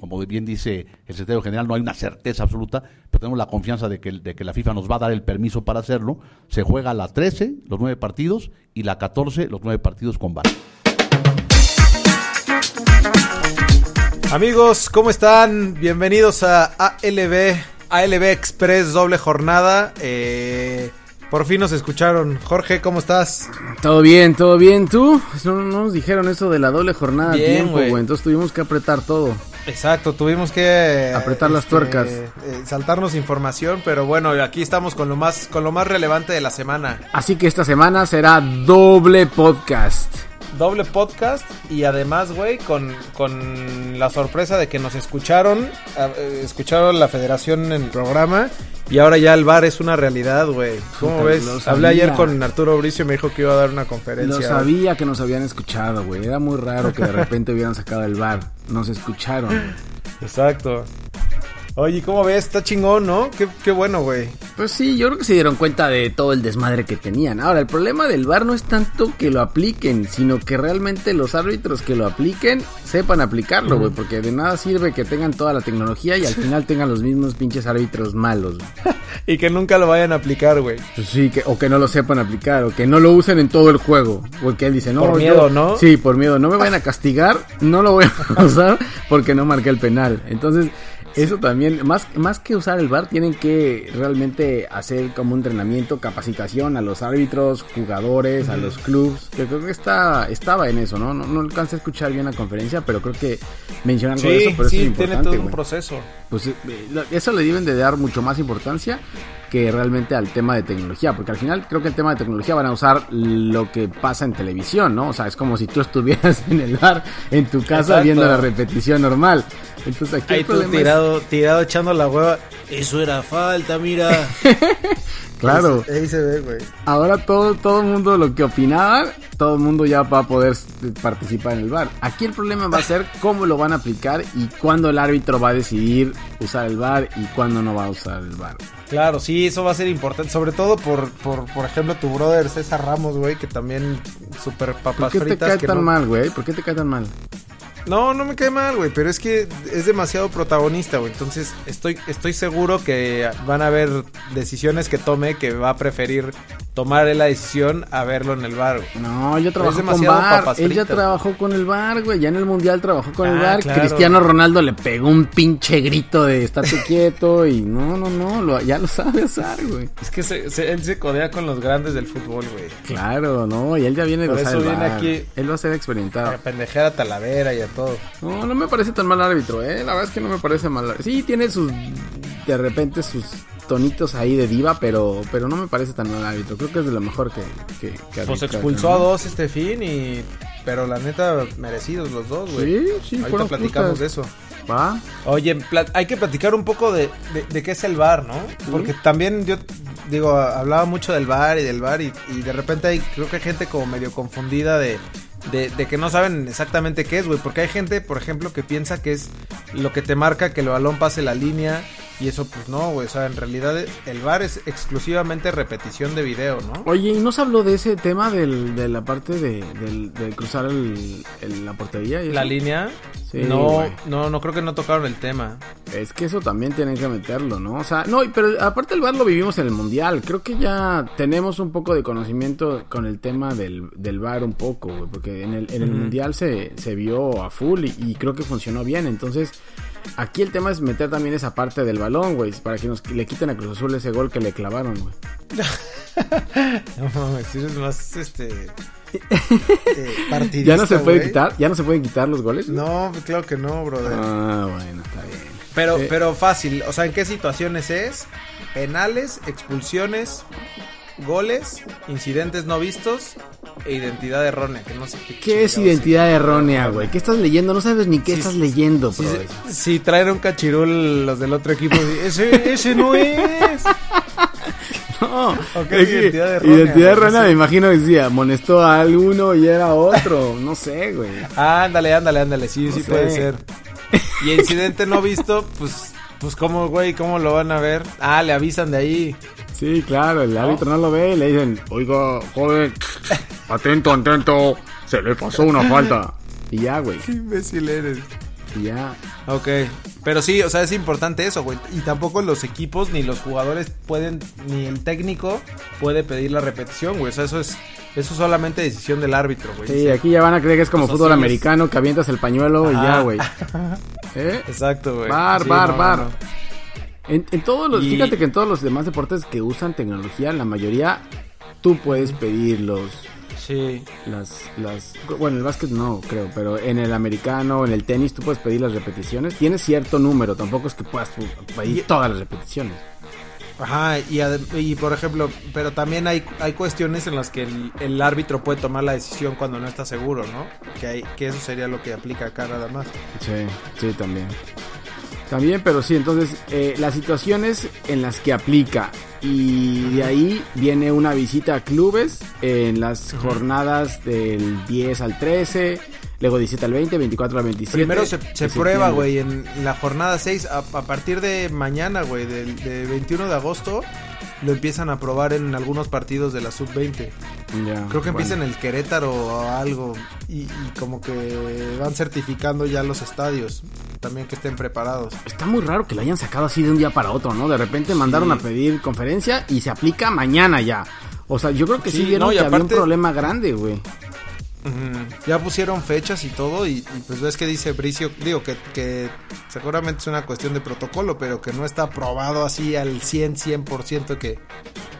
Como bien dice el secretario general, no hay una certeza absoluta, pero tenemos la confianza de que, de que la FIFA nos va a dar el permiso para hacerlo. Se juega la 13, los nueve partidos, y la 14, los nueve partidos con VAR. Amigos, ¿cómo están? Bienvenidos a ALB, ALB Express doble jornada. Eh, por fin nos escucharon. Jorge, ¿cómo estás? Todo bien, todo bien. ¿Tú? No, no nos dijeron eso de la doble jornada a Bien, tiempo, güey. Entonces tuvimos que apretar todo. Exacto, tuvimos que Apretar las tuercas. eh, saltarnos información, pero bueno, aquí estamos con lo más con lo más relevante de la semana. Así que esta semana será doble podcast. Doble podcast y además, güey, con, con la sorpresa de que nos escucharon, eh, escucharon la federación en el programa y ahora ya el bar es una realidad, güey. ¿Cómo Puta, ves? lo Hablé ayer con Arturo Bricio y me dijo que iba a dar una Lo conferencia. sabía que nos habían escuchado, güey. Era muy raro que de repente hubieran sacado el bar. Nos escucharon. Exacto. Oye, ¿cómo ves? Está chingón, ¿no? Qué, qué bueno, güey. Pues sí, yo creo que se dieron cuenta de todo el desmadre que tenían. Ahora, el problema del bar no es tanto que lo apliquen, sino que realmente los árbitros que lo apliquen sepan aplicarlo, güey. Porque de nada sirve que tengan toda la tecnología y al final tengan los mismos pinches árbitros malos. güey. Y que nunca lo vayan a aplicar, güey. Pues sí, que, o que no lo sepan aplicar, o que no lo usen en todo el juego. Porque él dice, no. Por yo- miedo, ¿no? Sí, por miedo. No me vayan a castigar, no lo voy a usar porque no marqué el penal. Entonces, eso también, más, más que usar el VAR, tienen que realmente hacer como un entrenamiento, capacitación a los árbitros, jugadores, a los clubs. Que creo que está, estaba en eso, ¿no? No, no alcancé a escuchar bien la conferencia, pero creo que mencionan algo de eso, Sí, pero eso es importante. tiene todo un proceso. pues eh, eso le deben de dar mucho más importancia que realmente al tema de tecnología, porque al final creo que el tema de tecnología van a usar lo que pasa en televisión, ¿no? O sea, es como si tú estuvieras en el bar en tu casa Exacto. viendo la repetición normal. Entonces aquí Ahí el problema tirado, tirado echando la hueva. Eso era falta, mira. claro, Ahí se ve, güey. ahora todo todo el mundo lo que opinaba, todo el mundo ya va a poder participar en el bar. Aquí el problema va a ser cómo lo van a aplicar y cuándo el árbitro va a decidir usar el bar y cuándo no va a usar el bar. Claro, sí, eso va a ser importante. Sobre todo por, por, por ejemplo, tu brother César Ramos, güey, que también super ¿Por papas qué te fritas. cae que tan no... mal, güey? ¿Por qué te cae tan mal? No, no me cae mal, güey, pero es que es demasiado protagonista, güey. Entonces, estoy, estoy seguro que van a haber decisiones que tome que va a preferir tomar la decisión a verlo en el bar, güey. No, ya trabajó con papas ya fritas. trabajó con el VAR, güey. Ya en el Mundial trabajó con el Ah, claro. Cristiano Ronaldo le pegó un pinche grito de estate quieto y no, no, no, lo- ya lo sabe usar, güey. Es que se- se- él se codea con los grandes del fútbol, güey. Claro, no, y él ya viene de Por eso viene aquí- Él va a ser experimentado. A pendejear a Talavera y a todo. No, no me parece tan mal árbitro, eh. La verdad es que no me parece mal. árbitro. Sí, tiene sus, de repente sus tonitos ahí de diva, pero, pero no me parece tan mal árbitro. Creo que es de lo mejor que, que, que Pues expulsó a dos este fin y... Pero la neta, merecidos los dos, güey. Sí, sí, Ahorita platicamos de eso. Va. Oye, hay que platicar un poco de, de, de qué es el bar, ¿no? Porque también yo, digo, hablaba mucho del bar y del bar y, y de repente hay, creo que hay gente como medio confundida de, de, de que no saben exactamente qué es, güey. Porque hay gente, por ejemplo, que piensa que es lo que te marca que el balón pase la línea y eso pues no, güey. O sea, en realidad el bar es exclusivamente repetición de video, ¿no? Oye, ¿y no se habló de ese tema del, de la parte de, del- de cruzar el, el- la portería? y La línea, Sí, no, güey. no, no creo que no tocaron el tema. Es que eso también tienen que meterlo, ¿no? O sea, no, pero aparte el VAR lo vivimos en el Mundial. Creo que ya tenemos un poco de conocimiento con el tema del, del VAR un poco, güey. Porque en el, en el. Mundial se, se vio a full y, y creo que funcionó bien. Entonces, aquí el tema es meter también esa parte del balón, güey. Para que nos le quiten a Cruz Azul ese gol que le clavaron, güey. No mames, eres más este. eh, partidista, ¿Ya no se puede quitar? ¿Ya no se pueden quitar los goles? No, claro que no, brother. Ah, bueno, está bien. pero, eh. pero fácil. O sea, ¿en qué situaciones es? Penales, expulsiones, goles, incidentes no vistos e identidad errónea. Que no sé qué. ¿Qué es identidad errónea, güey? ¿Qué estás leyendo? No sabes ni qué Sí, estás sí, leyendo, Si, traen un cachirul los del otro equipo, ese, ese no es. No, Ok, es identidad errónea, Identidad errónea, no me imagino que decía, amonestó a alguno y era otro. No sé, güey. Ándale, ándale, ándale. Sí, No sí sé. puede ser. Y incidente no visto, pues, pues cómo, güey, cómo lo van a ver. Ah, le avisan de ahí. Sí, claro, el árbitro no lo ve y le dicen, oiga, joven, atento, atento, se le pasó una falta. Y ya, güey. Qué imbécil eres. y ya. Ok, pero sí, o sea, es importante eso, güey. Y tampoco los equipos ni los jugadores pueden, ni el técnico puede pedir la repetición, güey. O sea, eso es, eso es solamente decisión del árbitro, güey. Sí, aquí ya van a creer que es como Pues fútbol así es. americano, que avientas el pañuelo y ya, güey. ¿Eh? Exacto, güey. Bar, Sí, bar, no, bar. no, no. En, en todos los, Y- fíjate que en todos los demás deportes que usan tecnología, la mayoría tú puedes pedir los, Sí. las, las, bueno, el básquet no creo, pero en el americano, en el tenis tú puedes pedir las repeticiones. Tienes cierto número, tampoco es que puedas pedir Y- todas las repeticiones. Ajá, y, y por ejemplo, pero también hay, hay cuestiones en las que el, el árbitro puede tomar la decisión cuando no está seguro, ¿no? Que, hay, que eso sería lo que aplica acá nada más. Sí, sí, también. También, pero sí, entonces eh, las situaciones en las que aplica y de ahí viene una visita a clubes en las jornadas del 10 al 13, luego 17 al 20, 24 al 27. Primero se, se prueba, güey, en la jornada 6, a, a partir de mañana, güey, del de 21 de agosto, lo empiezan a probar en algunos partidos de la sub-20. Creo que empieza bueno. en el Querétaro o algo y, y como que van certificando ya los estadios, también que estén preparados. Está muy raro que lo hayan sacado así de un día para otro, ¿no? De repente mandaron a pedir conferencia y se aplica mañana ya. O sea, yo creo que sí, Sí, vieron no, que había un problema grande, güey. Ya pusieron fechas y todo y, y pues ves que dice Bricio, digo que, que seguramente es una cuestión de protocolo, pero que no está aprobado así al 100, 100% que,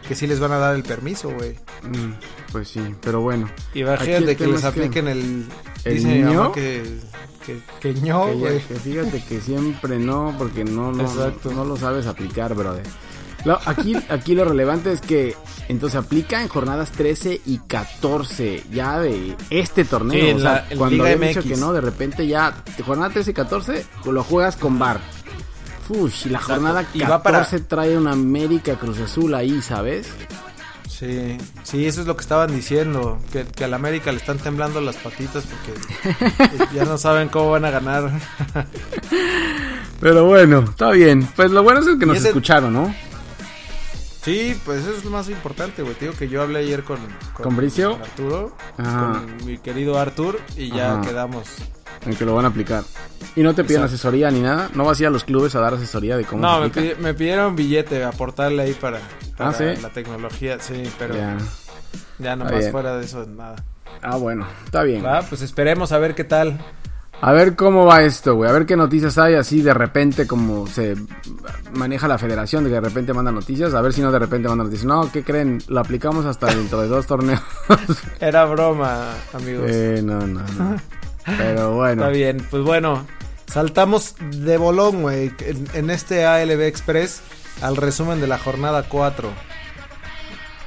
que sí les van a dar el permiso, güey. Mm, pues sí, pero bueno. Y imagínate que les es que- apliquen el... ¿El dice que, que, que ño, güey. que fíjate que siempre no, porque no, no, Exacto. no lo sabes aplicar, brother. Lo- aquí, aquí lo relevante es que entonces aplica en jornadas 13 y 14 ya de este torneo. Sí, o sea, la- cuando había dicho que no, de repente ya jornada 13 y 14 lo juegas con bar. Ush, y la Exacto. jornada Y 14 va para- trae una América Cruz Azul ahí, ¿sabes? Sí, sí, eso es lo que estaban diciendo, que, que al América le están temblando las patitas porque ya no saben cómo van a ganar. Pero bueno, está bien. Pues lo bueno es que nos ese- escucharon, ¿no? Sí, pues eso es lo más importante, güey. Te digo que yo hablé ayer con, ¿Con Bricio? con Arturo, Ajá. con mi querido Artur, y ya Ajá. quedamos. En que lo van a aplicar. Y no te piden Exacto. asesoría ni nada. No vas a ir a los clubes a dar asesoría de cómo No, me, pidieron billete, aportarle ahí para, para Ah, ¿sí? la tecnología, sí, pero Ya. ya, nomás fuera de eso, nada. Ah, bueno, está bien. Va, pues esperemos a ver qué tal. A ver cómo va esto, güey. A ver qué noticias hay así de repente, como se maneja la federación, de que de repente manda noticias. A ver si no de repente manda noticias. No, ¿qué creen? Lo aplicamos hasta dentro de dos torneos. Era broma, amigos. eh, no, no, no. Pero bueno. Está bien, pues bueno, saltamos de bolón, güey, en, en este ALB Express al resumen de la jornada 4.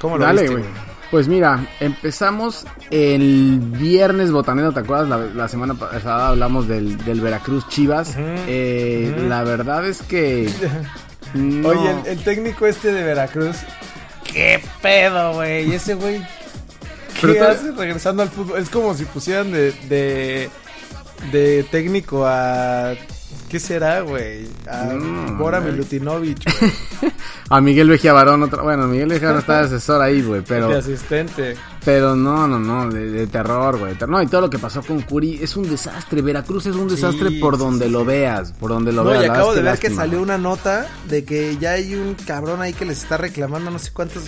¿Cómo lo Dale, viste, güey. Pues mira, empezamos el viernes botanero, ¿te acuerdas? La, la semana pasada hablamos del, del Veracruz Chivas. Eh. La verdad es que... no- Oye, el, el técnico este de Veracruz, qué pedo, güey, ese güey, Pero ¿qué tú- hace regresando al fútbol? Es como si pusieran de, de, de técnico a... ¿Qué será, güey? A No, Bora güey. Milutinovic, güey, A Miguel Vejía Barón, otra... bueno, Miguel Vejía está de asesor ahí, güey, pero... de asistente. Pero no, no, no, de, de terror, güey. ter- No, y todo lo que pasó con Curi es un desastre. Veracruz es un Sí, desastre por donde sí, lo sí. veas, por donde lo No, veas. y la acabo de ver que salió una nota de que ya hay un cabrón ahí que les está reclamando no sé cuántos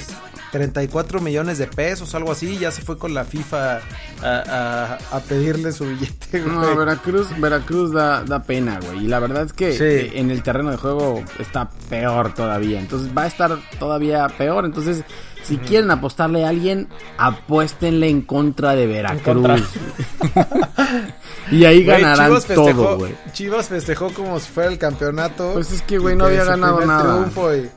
34 millones de pesos, algo así, ya se fue con la FIFA a, a- a pedirle su billete, güey. No, Veracruz, Veracruz da, da pena, güey. Y la verdad es que Sí. en el terreno de juego está peor todavía. Entonces va a estar todavía peor. Entonces, si quieren apostarle a alguien, apuéstenle en contra de contra. Veracruz. y ahí Güey, ganarán Chivas todo, festejó, güey. Chivas festejó como si fuera el campeonato. Pues es que, güey, no había ganado nada. triunfo y-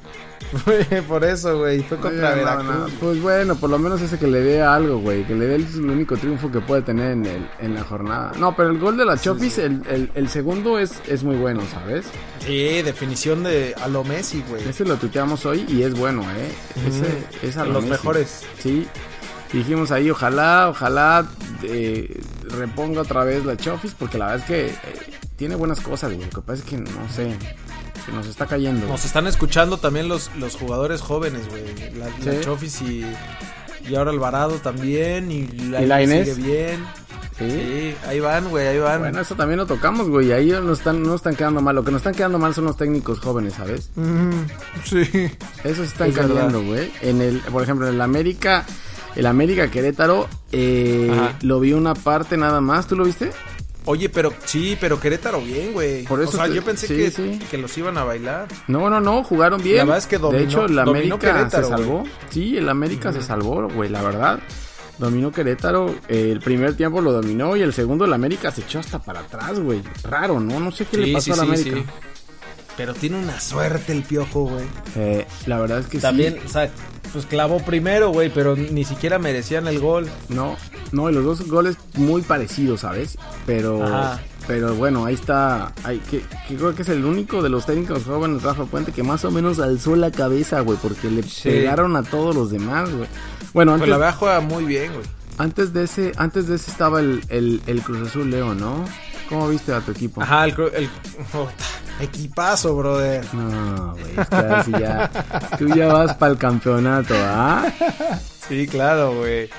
por eso, güey, fue contra Oye, no, Veracruz. no, Pues bueno, por lo menos ese que le dé algo, güey. Que le dé el, el único triunfo que puede tener en, el, en la jornada. No, pero el gol de la Chofis, El, el, el segundo es, es muy bueno, ¿sabes? Sí, definición de a lo Messi, güey. Ese lo tuiteamos hoy y es bueno, ¿eh? Ese es a lo Los Messi. mejores. Sí. Dijimos ahí, ojalá, ojalá eh, reponga otra vez la Chofis, porque la verdad es que eh, tiene buenas cosas, güey. Lo que pasa es que no sé, que nos está cayendo. Nos están escuchando también los, los jugadores jóvenes, güey. La, la Sí. Chofis y, y ahora Alvarado también. Y la sigue bien. Sí. Sí, ahí van, güey, ahí van. Bueno, eso también lo tocamos, güey. Ahí no están, no están quedando mal. Lo que nos están quedando mal son los técnicos jóvenes, ¿sabes? Mm, sí. Esos están Es verdad. güey. En el, por ejemplo, en el América, el América Querétaro, eh, lo vi una parte nada más. ¿Tú lo viste? Oye, pero sí, pero Querétaro bien, güey. Por eso o sea, te- yo pensé sí, que, sí. que los iban a bailar. No, no, no, jugaron bien. La verdad es que dominó- De hecho, el América se salvó. Sí, el América se salvó, güey, la verdad. Dominó Querétaro, eh, el primer tiempo lo dominó y el segundo el América se echó hasta para atrás, güey. Raro, ¿no? No sé qué le pasó al sí, América. Pero tiene una suerte el piojo, güey. Eh, la verdad es que También, sí. o sea, pues clavó primero, güey, pero ni siquiera merecían el gol. No, no, y los dos goles muy parecidos, ¿sabes? Pero, Ajá. pero bueno, ahí está. Que, que creo que es el único de los técnicos jóvenes, Rafa Puente, que más o menos alzó la cabeza, güey, porque le Sí. pegaron a todos los demás, güey. Bueno, Pues antes, la verdad juega muy bien, güey. antes de ese, antes de ese estaba el, el, el Cruz Azul León, ¿no? ¿Cómo viste a tu equipo? Ajá, el, el equipazo, brother. No, güey, es que ahora sí ya, tú ya vas para el campeonato, ¿ah? Sí, claro, güey.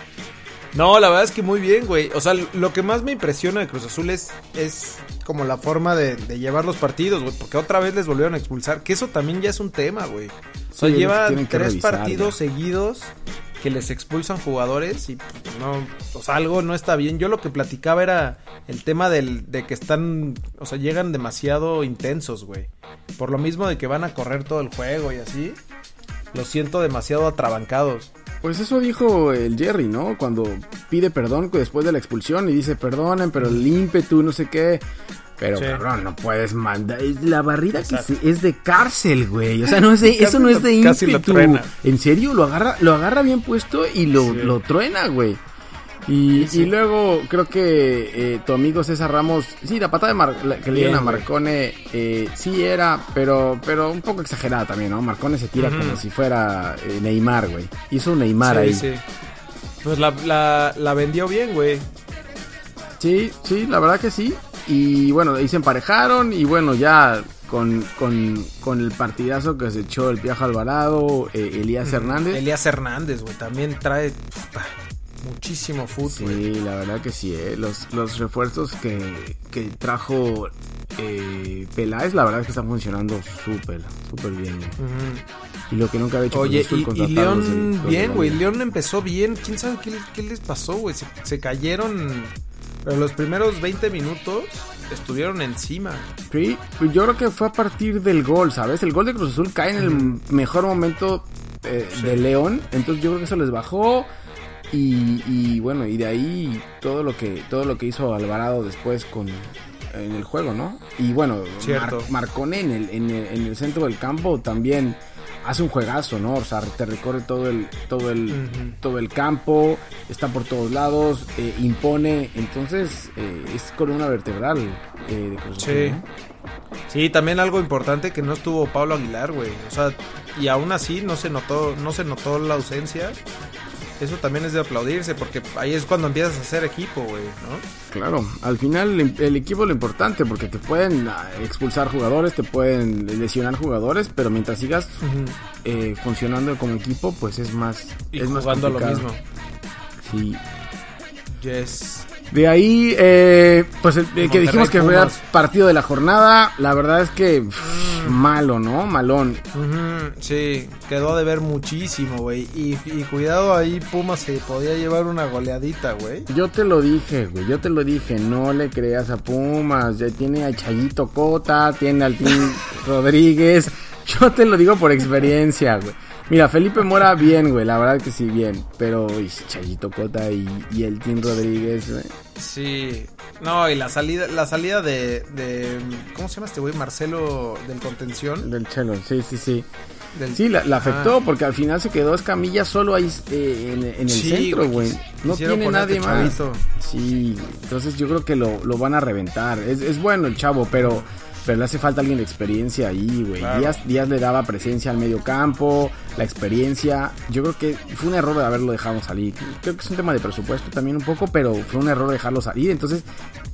No, la verdad es que muy bien, güey. O sea, lo que más me impresiona de Cruz Azul es, es como la forma de, de llevar los partidos, güey. Porque otra vez les volvieron a expulsar. Que eso también ya es un tema, güey. O sea, Sí, que tres revisar partidos seguidos que les expulsan jugadores y pues, no, o algo no está bien. Yo lo que platicaba era el tema del, de que están, o sea, llegan demasiado intensos, güey. Por lo mismo de que van a correr todo el juego y así. Los siento demasiado atrabancados. Pues eso dijo el Jerry, ¿no? Cuando pide perdón después de la expulsión y dice, perdonen, pero el ímpetu, no sé qué. Pero, Sí. cabrón, no puedes mandar. La barrida que se- es de cárcel, güey. O sea, no es de, eso no es de Casi lo ímpetu. truena. En serio, lo agarra, lo agarra bien puesto y lo, Sí. lo truena, güey. Y, Sí. y luego creo que eh, tu amigo César Ramos, sí, la patada de Mar- la que le dieron a. Marcone, eh, sí era, pero, pero un poco exagerada también, ¿no? Marcone se tira como si fuera eh, Neymar, güey. Hizo un Neymar sí, ahí. sí. Pues la, la, la vendió bien, güey. Sí, sí, la verdad que sí. Y bueno, ahí se emparejaron y bueno, ya con, con, con el partidazo que se echó el Piajo Alvarado, eh, Elías Hernández. Elías Hernández, güey, también trae muchísimo fútbol. Sí, la verdad que sí, eh. los, los refuerzos que, que trajo eh, Peláez, la verdad es que están funcionando súper, súper bien. güey. Y lo que nunca había hecho Oye, y, León bien, güey. León empezó bien. ¿Quién sabe qué, qué les pasó, güey? Se, se cayeron. Pero los primeros 20 minutos estuvieron encima. Sí, pues yo creo que fue a partir del gol, ¿sabes? El gol de Cruz Azul cae en el mejor momento eh, Sí. de León, entonces yo creo que eso les bajó y, y bueno, y de ahí todo lo que todo lo que hizo Alvarado después con en el juego, ¿no? Y bueno. Mar- Marcone en el, en, el, en el centro del campo también hace un juegazo, ¿no? O sea, te recorre todo el todo el todo el campo, está por todos lados, eh, impone, entonces eh, es columna vertebral eh, de Cruz Azul, Sí. ¿no? Sí, también algo importante que no estuvo Pablo Aguilar, güey. O sea, y aún así no se notó, no se notó la ausencia. Eso también es de aplaudirse, porque ahí es cuando empiezas a hacer equipo, güey, ¿no? Claro, al final el, el equipo es lo importante porque te pueden ah, expulsar jugadores, te pueden lesionar jugadores, pero mientras sigas eh, funcionando como equipo, pues es más Y es más jugando a lo mismo. Sí. Yes. De ahí, eh, pues el, el que dijimos que fue partido de la jornada, la verdad es que pff, malo, ¿no? Malón. Sí, quedó de ver muchísimo, güey. Y, y cuidado ahí, Pumas se podía llevar una goleadita, güey. Yo te lo dije, güey, yo te lo dije, no le creas a Pumas, ya tiene a Chayito Cota, tiene al Tim Rodríguez, yo te lo digo por experiencia, güey. Mira, Felipe Mora bien, güey, la verdad que sí, bien, pero uy, Chayito Cota y, y el Tim Rodríguez, güey. Sí. No, y la salida, la salida de, de ¿cómo se llama este güey? Marcelo del contención. del Chelo, sí, sí, sí. Del- Sí, la, la afectó Ah. porque al final se quedó Escamilla solo ahí eh, en, en el Sí, centro, güey, No tiene nadie más. chavito. Sí, entonces yo creo que lo, lo van a reventar. Es, es bueno el chavo, pero, pero le hace falta alguien de experiencia ahí, güey. Claro. Díaz, Díaz le daba presencia al medio campo, la experiencia. Yo creo que fue un error de haberlo dejado salir. Creo que es un tema de presupuesto también un poco, pero fue un error dejarlo salir. Entonces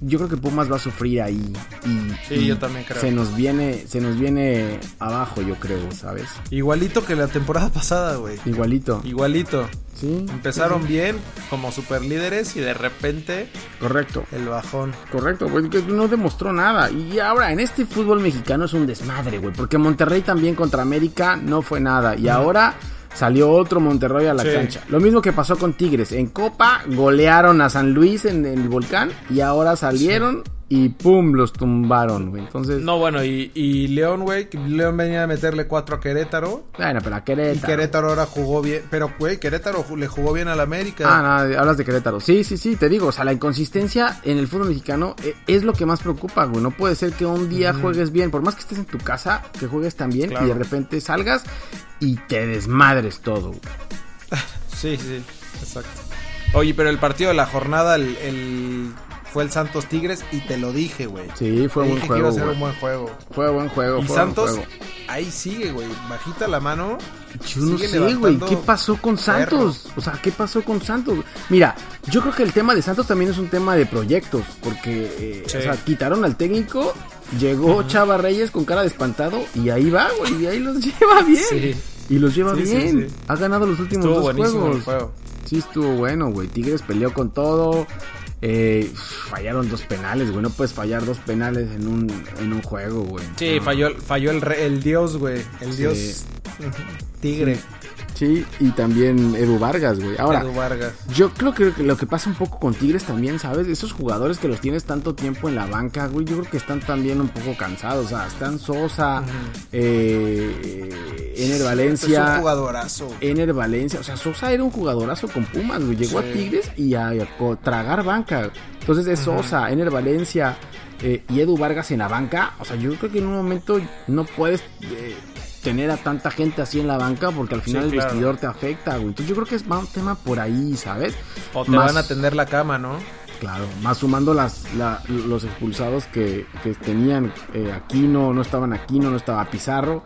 yo creo que Pumas va a sufrir ahí. Y, Sí, y yo también creo. Se nos viene, se nos viene abajo, yo creo, ¿sabes? Igualito que la temporada pasada, güey. Igualito. Igualito. Sí. Empezaron bien como superlíderes y de repente Correcto. el bajón. Correcto, güey, que no demostró nada. Y ahora, en este fútbol mexicano es un desmadre, güey. Porque Monterrey también contra América no fue nada. Y ahora salió otro Monterrey a la Sí. cancha. Lo mismo que pasó con Tigres. En Copa golearon a San Luis en el volcán. Y ahora salieron y pum, los tumbaron, güey. Entonces, No, bueno, y, y León, güey, León venía a meterle cuatro a Querétaro. bueno, pero a Y Querétaro. Querétaro ahora jugó bien. Pero, güey, Querétaro le jugó bien al América. Ah, no, hablas de Querétaro. Sí, sí, sí, te digo, o sea, la inconsistencia en el fútbol mexicano eh, es lo que más preocupa, güey. No puede ser que un día juegues bien, por más que estés en tu casa, que juegues tan bien Claro. y de repente salgas y te desmadres todo. güey. Sí, sí, exacto. Oye, pero el partido de la jornada el, el- fue el Santos Tigres y te lo dije, güey. Sí, fue Te buen iba juego, a ser güey. un buen juego. Fue buen juego, Y fue buen Santos, juego. ahí sigue, güey. Bajita la mano. Yo no sé, güey, ¿qué pasó con Santos? O sea, ¿qué pasó con Santos? Mira, yo creo que el tema de Santos también es un tema de proyectos, porque, eh, Sí. o sea, quitaron al técnico, llegó Chava Reyes con cara de espantado y ahí va, güey, y ahí los lleva bien. Sí. Y los lleva Sí, bien. Ha ganado los últimos Estuvo dos buenísimo juegos. el juego. Sí, estuvo bueno, güey. Tigres peleó con todo. Eh, fallaron dos penales, güey. No puedes fallar dos penales en un, en un juego, güey. Sí, No. falló, falló el, re- el dios, güey. El Sí. dios tigre. Sí, y también Edu Vargas, güey. Ahora, Edu Vargas. Yo creo que lo que pasa un poco con Tigres también, ¿sabes? Esos jugadores que los tienes tanto tiempo en la banca, güey, yo creo que están también un poco cansados. O sea, están Sosa, eh, Ener Es un Valencia. jugadorazo. Ener Valencia, o sea, Sosa era un jugadorazo con Pumas, güey. Llegó Sí. a Tigres y a, tragar banca. Entonces es Sosa, Ener Valencia eh, y Edu Vargas en la banca. O sea, yo creo que en un momento no puedes eh, tener a tanta gente así en la banca porque al final Sí, el claro. vestidor te afecta, güey. Entonces yo creo que es más un tema por ahí, ¿sabes? O te Más- van a tender la cama, ¿no? Claro, más sumando las, la- los expulsados que, que tenían eh, Aquino, no estaban Aquino, no estaba Pizarro,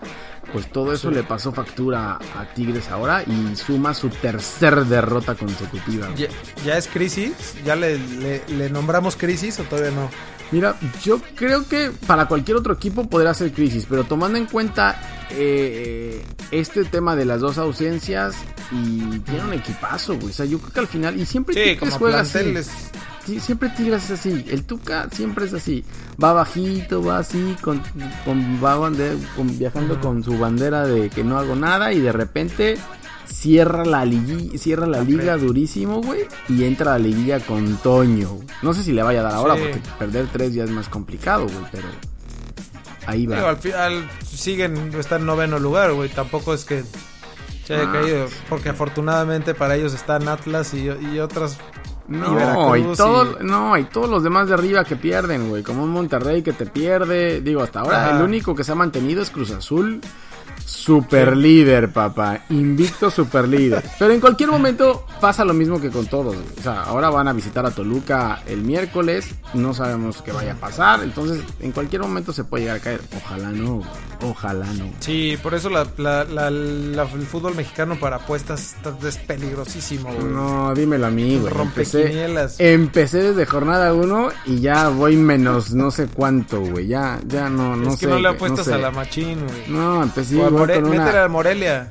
pues todo eso le pasó factura a Tigres ahora y suma su tercer derrota consecutiva. ¿Ya, ya es crisis? ¿Ya le, le- le nombramos crisis o todavía no? Mira, yo creo que para cualquier otro equipo podría ser crisis, pero tomando en cuenta eh, este tema de las dos ausencias y tiene un equipazo, güey. O sea, yo creo que al final, y siempre Sí, Tigres como juega así. es- siempre Tigres es así. El Tuca siempre es así. Va bajito, va así, con, con- va bande- con- viajando con su bandera de que no hago nada y de repente cierra la cierra la liga durísimo, güey, y entra a la liguilla con Toño. No sé si le vaya a dar ahora Sí. porque perder tres ya es más complicado, güey, pero ahí va. Digo, al final siguen, está en noveno lugar, güey. Tampoco es que se haya Ah. caído. Porque afortunadamente para ellos están Atlas y, y otras. No, y todo, y- no, y todos los demás de arriba que pierden, güey. Como un Monterrey que te pierde. Digo, hasta ahora el único que se ha mantenido es Cruz Azul. Super líder, papá. Invicto super líder. Pero en cualquier momento pasa lo mismo que con todos. O sea, ahora van a visitar a Toluca el miércoles. No sabemos qué vaya a pasar. Entonces, en cualquier momento se puede llegar a caer. Ojalá no. Ojalá no. Sí, por eso la, la- la- la- el fútbol mexicano para apuestas es peligrosísimo, güey. No, dímelo a mí, güey. Empecé, empecé desde jornada 1 y ya voy menos no sé cuánto, güey. Ya, ya no, no es sé. que no le apuestas sé. a la machín, güey. No, empecé More- con Métele una... a Morelia.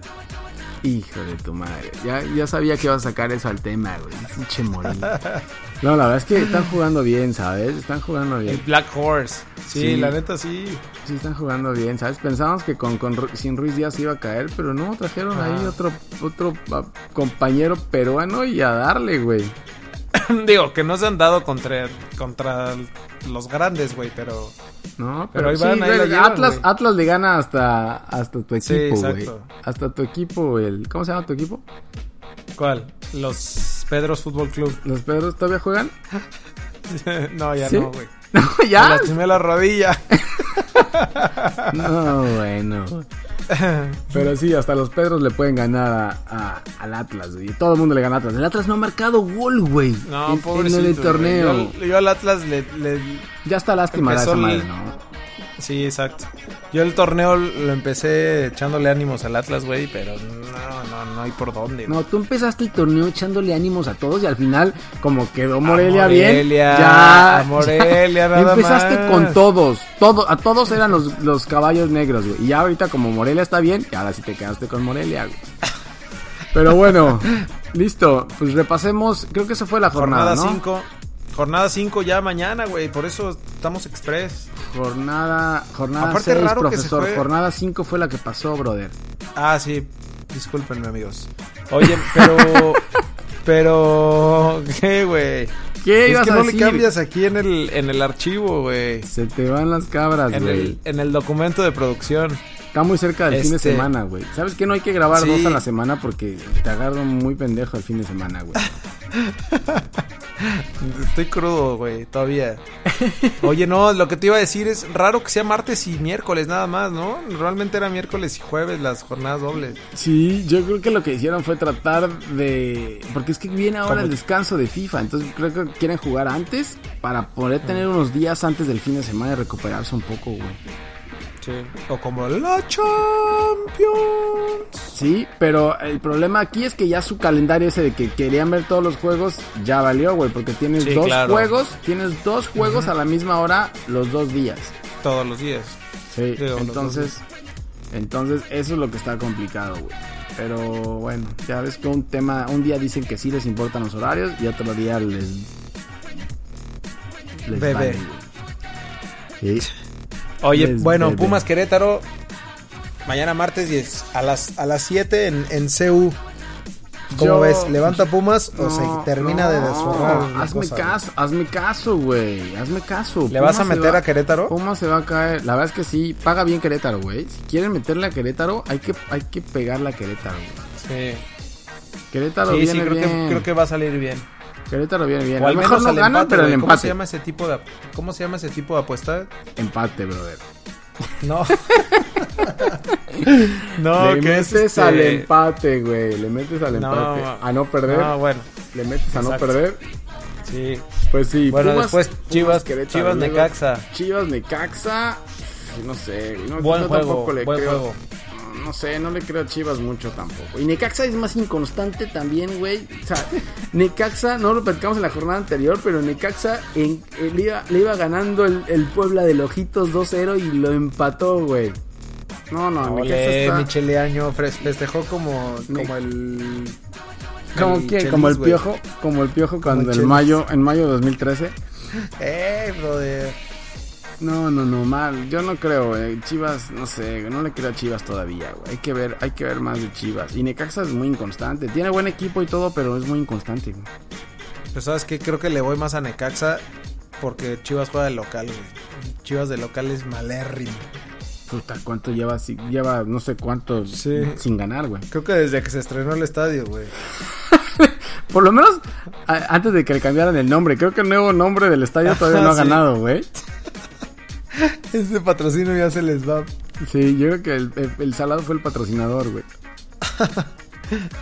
Hijo de tu madre. Ya, ya sabía que ibas a sacar eso al tema, güey. Pinche Morelia. No, la verdad es que están jugando bien, ¿sabes? Están jugando El bien. Black Horse. Sí, Sí. la neta sí. Sí, están jugando bien, ¿sabes? Pensábamos que con, con sin Ruiz Díaz iba a caer, pero no, trajeron ahí Ah. otro, otro ah, compañero peruano y a darle, güey. Digo, que no se han dado contra, contra los grandes, güey, pero... No, Pero pero, ahí sí, van, ahí güey, llevan, Atlas, güey. Atlas le gana hasta, hasta tu Sí, equipo, güey. exacto. hasta tu equipo, el... ¿Cómo se llama tu equipo? ¿Cuál? Los Pedros Fútbol Club. ¿Los Pedros todavía juegan? no, ya ¿Sí? no, güey. No, Me ya. lastimé la rodilla. No, bueno. Pero sí, hasta los Pedros le pueden ganar a, a- al Atlas, güey. Todo el mundo le gana a Atlas. El Atlas no ha marcado gol, güey. No, en, el torneo. Yo, yo al Atlas le, le- Ya está lástima de esa madre, ¿no? Sí, exacto. Yo el torneo lo empecé echándole ánimos al Atlas, güey, pero no, no, no hay por dónde. güey. No, tú empezaste el torneo echándole ánimos a todos y al final, como quedó A Morelia, bien, Morelia, ya. a Morelia, nada Empezaste más. con todos, todo, a todos eran los, los caballos negros, güey. Y ya ahorita como Morelia está bien, y ahora sí te quedaste con Morelia, güey. Pero bueno, listo. Pues repasemos. Creo que esa fue la jornada. Jornada ¿no? 5. Jornada 5 ya mañana, güey. Por eso estamos express. Jornada, jornada Aparte, 6, raro que se profesor. fue- Jornada 5 fue la que pasó, brother. Ah, sí. Discúlpenme, amigos. Oye, pero. pero. ¿Qué, güey? ¿Qué Es ibas que a no decir? le cambias aquí en el, en el archivo, güey. Se te van las cabras, güey. en el documento de producción. Está muy cerca del fin de Este- semana, güey. ¿Sabes qué? No hay que grabar Sí. dos a la semana porque te agarro muy pendejo el fin de semana, güey. Estoy crudo, güey, todavía. Oye, no, lo que te iba a decir es raro que sea martes y miércoles nada más, ¿no? Normalmente era miércoles y jueves las jornadas dobles. Sí, yo creo que lo que hicieron fue tratar de... Porque es que viene ahora ¿Cómo? el descanso de FIFA, entonces creo que quieren jugar antes para poder tener unos días antes del fin de semana y recuperarse un poco, güey. Sí. O como la Champions. Sí, pero el problema aquí es que ya su calendario ese de que querían ver todos los juegos ya valió, güey, porque tienes Sí, dos claro. juegos, tienes dos juegos a la misma hora los dos días. Todos los días. Sí, Digo, entonces, entonces eso es lo que está complicado, güey. Pero bueno, ya ves que un tema, un día dicen que sí les importan los horarios y otro día les... les Bebé. güey. Sí. Oye, Les bueno, bebe. Pumas Querétaro. Mañana martes 10 a las a las 7 en, en CU. ¿Cómo Yo- ves? ¿Levanta Pumas o se termina de desforrar? Hazme cosa, caso, hazme caso, güey. Hazme caso. ¿Le vas a meter va- a Querétaro? Pumas se va a caer. La verdad es que sí, paga bien Querétaro, güey. Si quieren meterle a Querétaro, hay que, hay que pegarle a Querétaro, güey. Sí, Querétaro sí, sí, viene que, bien. creo que va a salir bien. Querétaro viene bien. O A al lo mejor no al empate, pero el güey. ¿Cómo se empate. llama ese tipo de cómo se llama ese tipo de apuesta? Empate, brother. No. no, le que metes este- al empate, güey. Le metes al empate. a no perder. No, bueno, Le metes a no perder. sí. Pues sí. Bueno, Pumas- después Pumas, Chivas, Querétaro, Chivas Necaxa. Chivas Necaxa. No sé. No, Buen yo juego, tampoco le buen creo. juego. No sé, no le creo a Chivas mucho tampoco. Y Necaxa es más inconstante también, güey. O sea, Necaxa, no lo platicamos en la jornada anterior, pero Necaxa en- eh, le, iba, le iba ganando el, el Puebla de Ojitos 2-0 y lo empató, güey. No, no, Necaxa Ole, está... Micheleaño festejó como, como el ¿Como el quién? Chelis, Como el piojo, como el piojo cuando el en mayo, en mayo de 2013. Eh, brother. No, no, no, mal. Yo no creo, eh. Chivas, no sé, no le creo a Chivas todavía, güey. Hay que ver, hay que ver más de Chivas. Y Necaxa es muy inconstante. Tiene buen equipo y todo, pero es muy inconstante, güey. Pues sabes que creo que le voy más a Necaxa porque Chivas juega de local, güey. Chivas de local es malérrimo. Puta, ¿cuánto lleva? Si- Lleva no sé cuánto Sí. sin ganar, güey. Creo que desde que se estrenó el estadio, güey. Por lo menos a- antes de que le cambiaran el nombre. Creo que el nuevo nombre del estadio todavía no ha Sí. ganado, güey. Este patrocinio ya se les va. Sí, yo creo que el, el- el Salado fue el patrocinador, güey.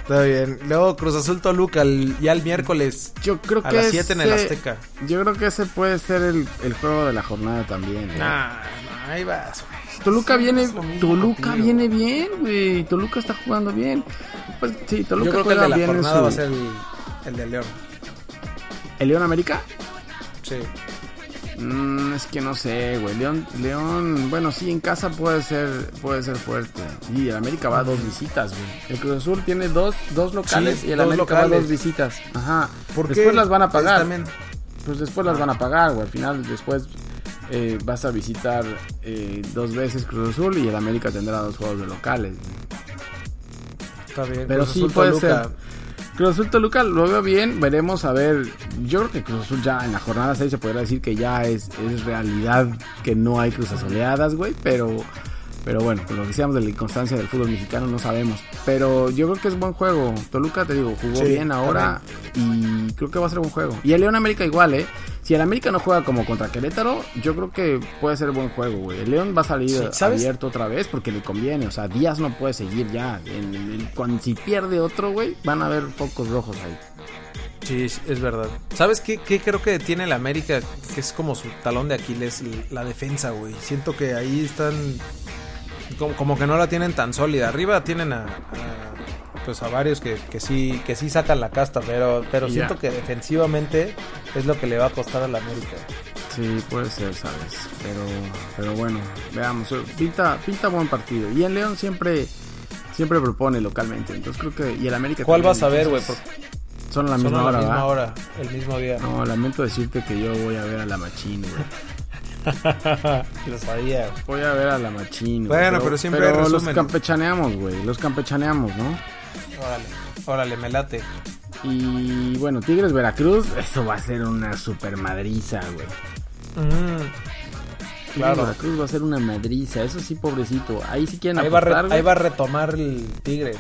Está bien. Luego Cruz Azul Toluca el- ya el miércoles Yo creo a que las 7 en el ese- Azteca. Yo creo que ese puede ser el, el juego de la jornada también. Nah, nah, ahí vas, güey. Toluca viene, mismo Toluca viene bien, güey. Toluca está jugando bien. Pues sí, Toluca Yo creo que el juega de la jornada su- va a ser el, el de León. ¿El León América? Sí. Mm, es que no sé, güey. León, León, bueno, sí, en casa puede ser, puede ser fuerte. Y el América va a dos visitas, güey. El Cruz Azul tiene dos, dos locales Sí, y el América va a dos visitas. Ajá. ¿Por después qué? las van a Pues pagar. Pues después las van a pagar, güey. Al final, después eh, vas a visitar eh, dos veces Cruz Azul y el América tendrá dos juegos de locales. güey. Está bien. Pero Cruz sí Azul, puede Toluca. ser. Cruz Azul Toluca lo veo bien, veremos a ver. Yo creo que Cruz Azul ya en la jornada 6 se podría decir que ya es, es realidad que no hay cruzas oleadas, güey, pero pero bueno, con lo que decíamos de la inconstancia del fútbol mexicano no sabemos, pero yo creo que es buen juego. Toluca te digo, jugó Sí, bien ahora y creo que va a ser buen juego. Y el León América igual, ¿eh? Si el América no juega como contra Querétaro, yo creo que puede ser buen juego, güey. El León va a salir abierto otra vez porque le conviene. O sea, Díaz no puede seguir ya. En- en- cuando, si pierde otro, güey, van a haber focos rojos ahí. Sí, es verdad. ¿Sabes qué, qué creo que tiene el América? Que es como su talón de Aquiles, la defensa, güey. Siento que ahí están... Como, como que no la tienen tan sólida. Arriba tienen a... a, pues a varios que, que sí que sí sacan la casta, pero, pero siento que defensivamente es lo que le va a costar al América. Sí, puede ser, ¿sabes? Pero, pero bueno, veamos. Pinta, pinta buen partido. Y en León siempre, Siempre propone localmente. Entonces creo que. Y el América. ¿Cuál también, vas a ver, güey? Son a la son misma a la hora, misma hora, el mismo día. No, lamento decirte que yo voy a ver a la Machín, güey. Lo sabía. Voy a ver a la Machín. Bueno, pero siempre hay los campechaneamos, güey. Los campechaneamos, ¿no? Órale, órale, me late. Y bueno, Tigres Veracruz, eso va a ser una super madriza, güey. Mm, Claro. Veracruz va a ser una madriza, eso sí, pobrecito. Ahí sí quieren ahí, va re- ahí va a retomar el Tigres.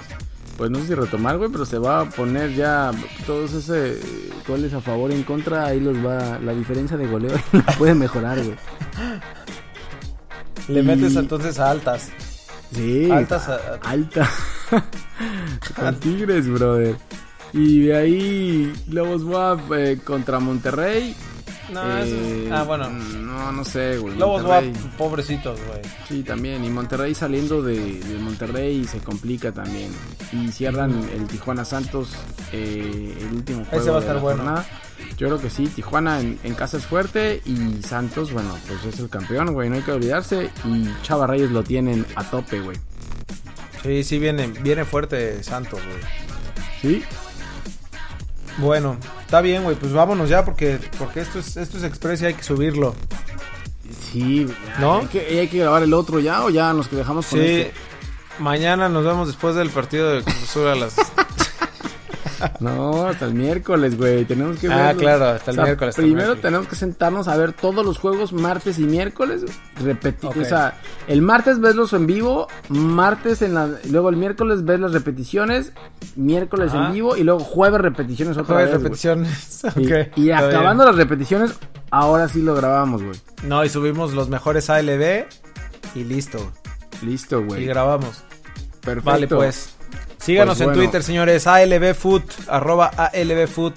Pues no sé si retomar, güey, pero se va a poner ya todos ese goles a favor y en contra, ahí los va, la diferencia de goleo puede mejorar, güey. Le Y- metes entonces a altas. Sí, Altas a- a- alta. Con Tigres, brother. Y de ahí Lobos WAP eh, contra Monterrey. No, eso Eh, es... Ah, bueno. No, no sé, güey. Lobos Monterrey. pobrecitos, güey. Sí, también. Y Monterrey saliendo de, de Monterrey se complica también. Y cierran el Tijuana Santos, eh, el último juego. Ese va a de estar la bueno. jornada. Yo creo que sí. Tijuana en, en casa es fuerte. Y Santos, bueno, pues es el campeón, güey. No hay que olvidarse. Y Chava Reyes lo tienen a tope, güey. Sí, sí, viene, viene fuerte Santos, güey. Sí. Bueno, está bien, güey. Pues vámonos ya porque, porque esto es, esto es express y hay que subirlo. Sí, ya, ¿No? Hay que, hay que grabar el otro ya o ya nos que dejamos con Sí. este. Mañana nos vemos después del partido de Cruz a las... No, hasta el miércoles, güey. Tenemos que Ah, verlos. claro, hasta el miércoles, Primero miércoles. tenemos que sentarnos a ver todos los juegos martes y miércoles. Repetir, o sea, el martes veslos en vivo, martes en la, luego el miércoles ves las repeticiones, miércoles Ajá. en vivo y luego jueves repeticiones otra Jueves vez. repeticiones. Y, Ok, y acabando las repeticiones, ahora sí lo grabamos, güey. No, y subimos los mejores ALB y listo. Listo, Y güey. grabamos. Perfecto. Vale, pues. Síganos Pues en bueno. Twitter, señores. ALBFood, arroba ALBFood.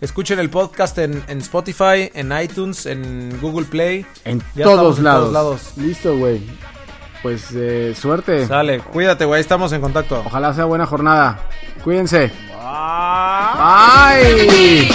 Escuchen el podcast en, en Spotify, en iTunes, en Google Play. En todos en lados. todos lados. Listo, güey. Pues eh, suerte. Sale, cuídate, güey. Estamos en contacto. Ojalá sea buena jornada. Cuídense. Bye.